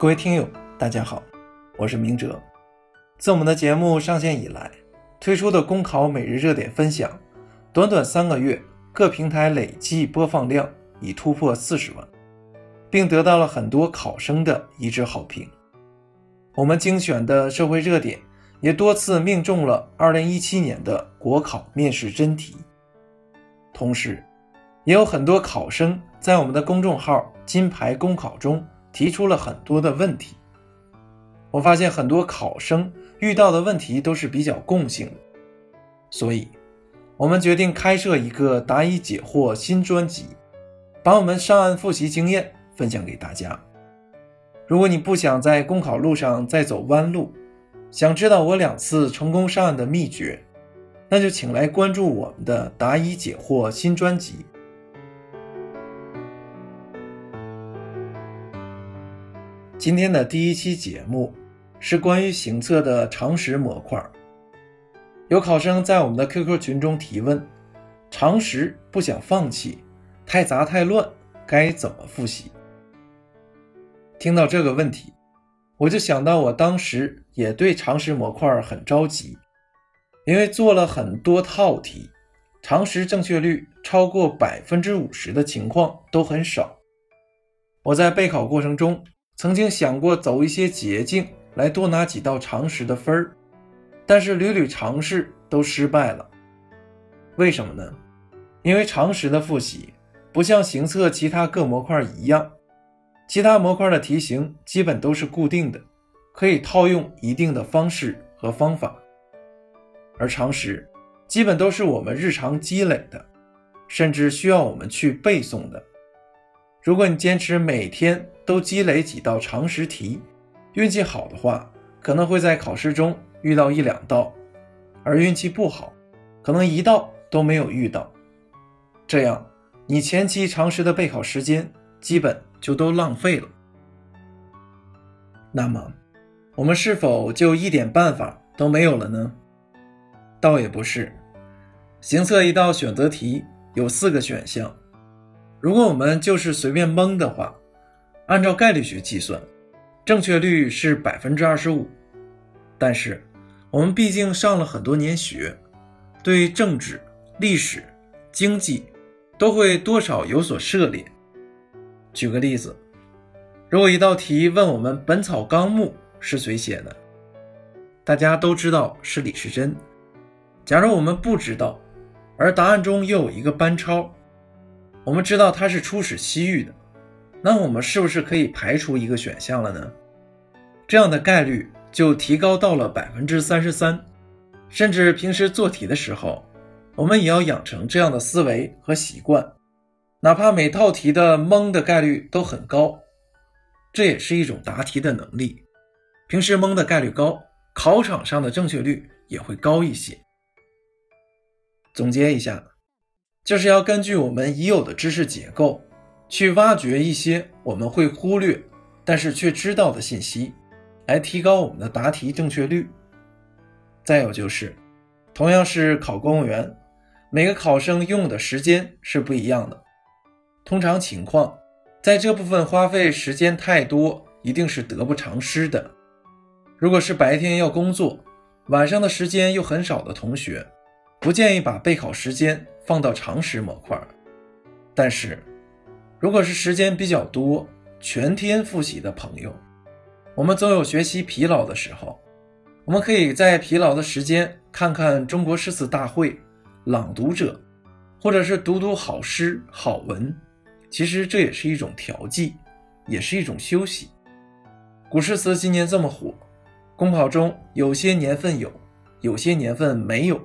各位听友，大家好，我是明哲。自我们的节目上线以来，推出的公考每日热点分享，短短三个月，各平台累计播放量已突破四十万，并得到了很多考生的一致好评。我们精选的社会热点也多次命中了2017年的国考面试真题。同时，也有很多考生在我们的公众号“金牌公考”中。提出了很多的问题，我发现很多考生遇到的问题都是比较共性的，所以，我们决定开设一个答疑解惑新专辑，把我们上岸复习经验分享给大家。如果你不想在公考路上再走弯路，想知道我两次成功上岸的秘诀，那就请来关注我们的答疑解惑新专辑。今天的第一期节目是关于行测的常识模块。有考生在我们的 QQ 群中提问：常识不想放弃，太杂太乱，该怎么复习？听到这个问题，我就想到我当时也对常识模块很着急，因为做了很多套题，常识正确率超过百分之五十的情况都很少。我在备考过程中。曾经想过走一些捷径来多拿几道常识的分儿，但是屡屡尝试都失败了。为什么呢？因为常识的复习不像行测其他各模块一样，其他模块的题型基本都是固定的，可以套用一定的方式和方法，而常识基本都是我们日常积累的，甚至需要我们去背诵的。如果你坚持每天都积累几道常识题，运气好的话，可能会在考试中遇到一两道；而运气不好，可能一道都没有遇到。这样，你前期常识的备考时间基本就都浪费了。那么，我们是否就一点办法都没有了呢？倒也不是。行测一道选择题有四个选项。如果我们就是随便蒙的话，按照概率学计算，正确率是百分之二十五。但是我们毕竟上了很多年学，对政治、历史、经济都会多少有所涉猎。举个例子，如果一道题问我们《本草纲目》是谁写的，大家都知道是李时珍。假如我们不知道，而答案中又有一个班超。我们知道它是出使西域的，那我们是不是可以排除一个选项了呢？这样的概率就提高到了百分之三十三。甚至平时做题的时候，我们也要养成这样的思维和习惯，哪怕每套题的蒙的概率都很高，这也是一种答题的能力。平时蒙的概率高，考场上的正确率也会高一些。总结一下。就是要根据我们已有的知识结构，去挖掘一些我们会忽略，但是却知道的信息，来提高我们的答题正确率。再有就是，同样是考公务员，每个考生用的时间是不一样的。通常情况，在这部分花费时间太多，一定是得不偿失的。如果是白天要工作，晚上的时间又很少的同学，不建议把备考时间。放到常识模块，但是，如果是时间比较多、全天复习的朋友，我们总有学习疲劳的时候，我们可以在疲劳的时间看看《中国诗词大会》、朗读者，或者是读读好诗好文，其实这也是一种调剂，也是一种休息。古诗词今年这么火，公考中有些年份有，有些年份没有。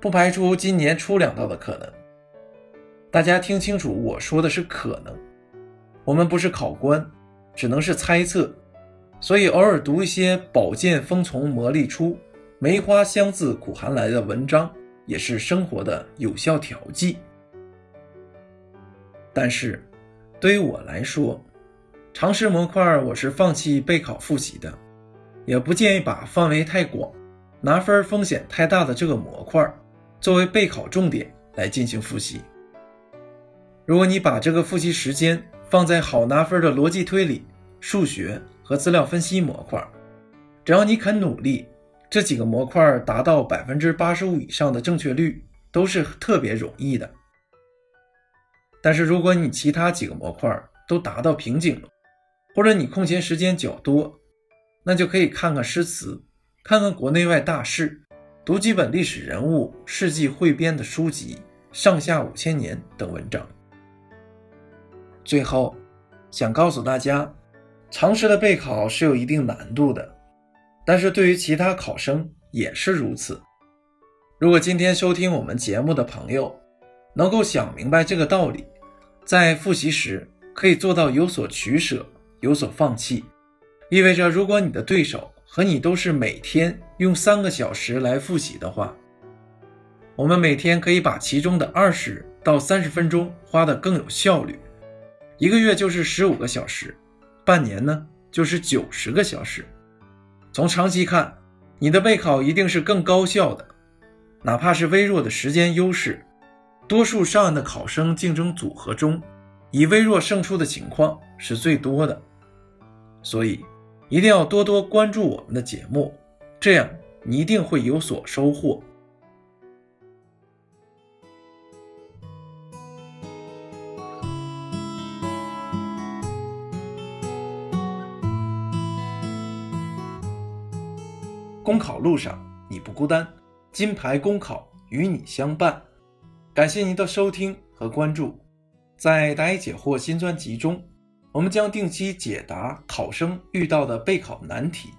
不排除今年出两道的可能，大家听清楚，我说的是可能。我们不是考官，只能是猜测，所以偶尔读一些“宝剑锋从磨砺出，梅花香自苦寒来”的文章，也是生活的有效调剂。但是，对于我来说，常识模块我是放弃备考复习的，也不建议把范围太广、拿分风险太大的这个模块。作为备考重点来进行复习。如果你把这个复习时间放在好拿分的逻辑推理、数学和资料分析模块。只要你肯努力，这几个模块达到百分之八十五以上的正确率都是特别容易的。但是如果你其他几个模块都达到瓶颈，或者你空闲时间较多，那就可以看看诗词，看看国内外大事，读几本历史人物事迹汇编的书籍，上下五千年等文章。最后，想告诉大家，常识的备考是有一定难度的，但是对于其他考生也是如此。如果今天收听我们节目的朋友能够想明白这个道理，在复习时可以做到有所取舍，有所放弃，意味着如果你的对手和你都是每天用三个小时来复习的话，我们每天可以把其中的二十到三十分钟花得更有效率。一个月就是十五个小时，半年呢就是九十个小时。从长期看，你的备考一定是更高效的。哪怕是微弱的时间优势，多数上岸的考生竞争组合中，以微弱胜出的情况是最多的。所以，一定要多多关注我们的节目，这样你一定会有所收获。公考路上你不孤单，金牌公考与你相伴。感谢您的收听和关注，在答疑解惑新专辑中，我们将定期解答考生遇到的备考难题。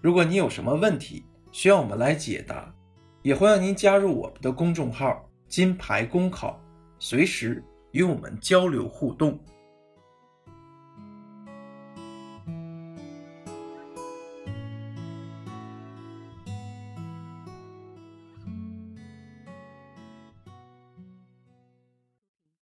如果你有什么问题需要我们来解答，也欢迎您加入我们的公众号“金牌公考”，随时与我们交流互动。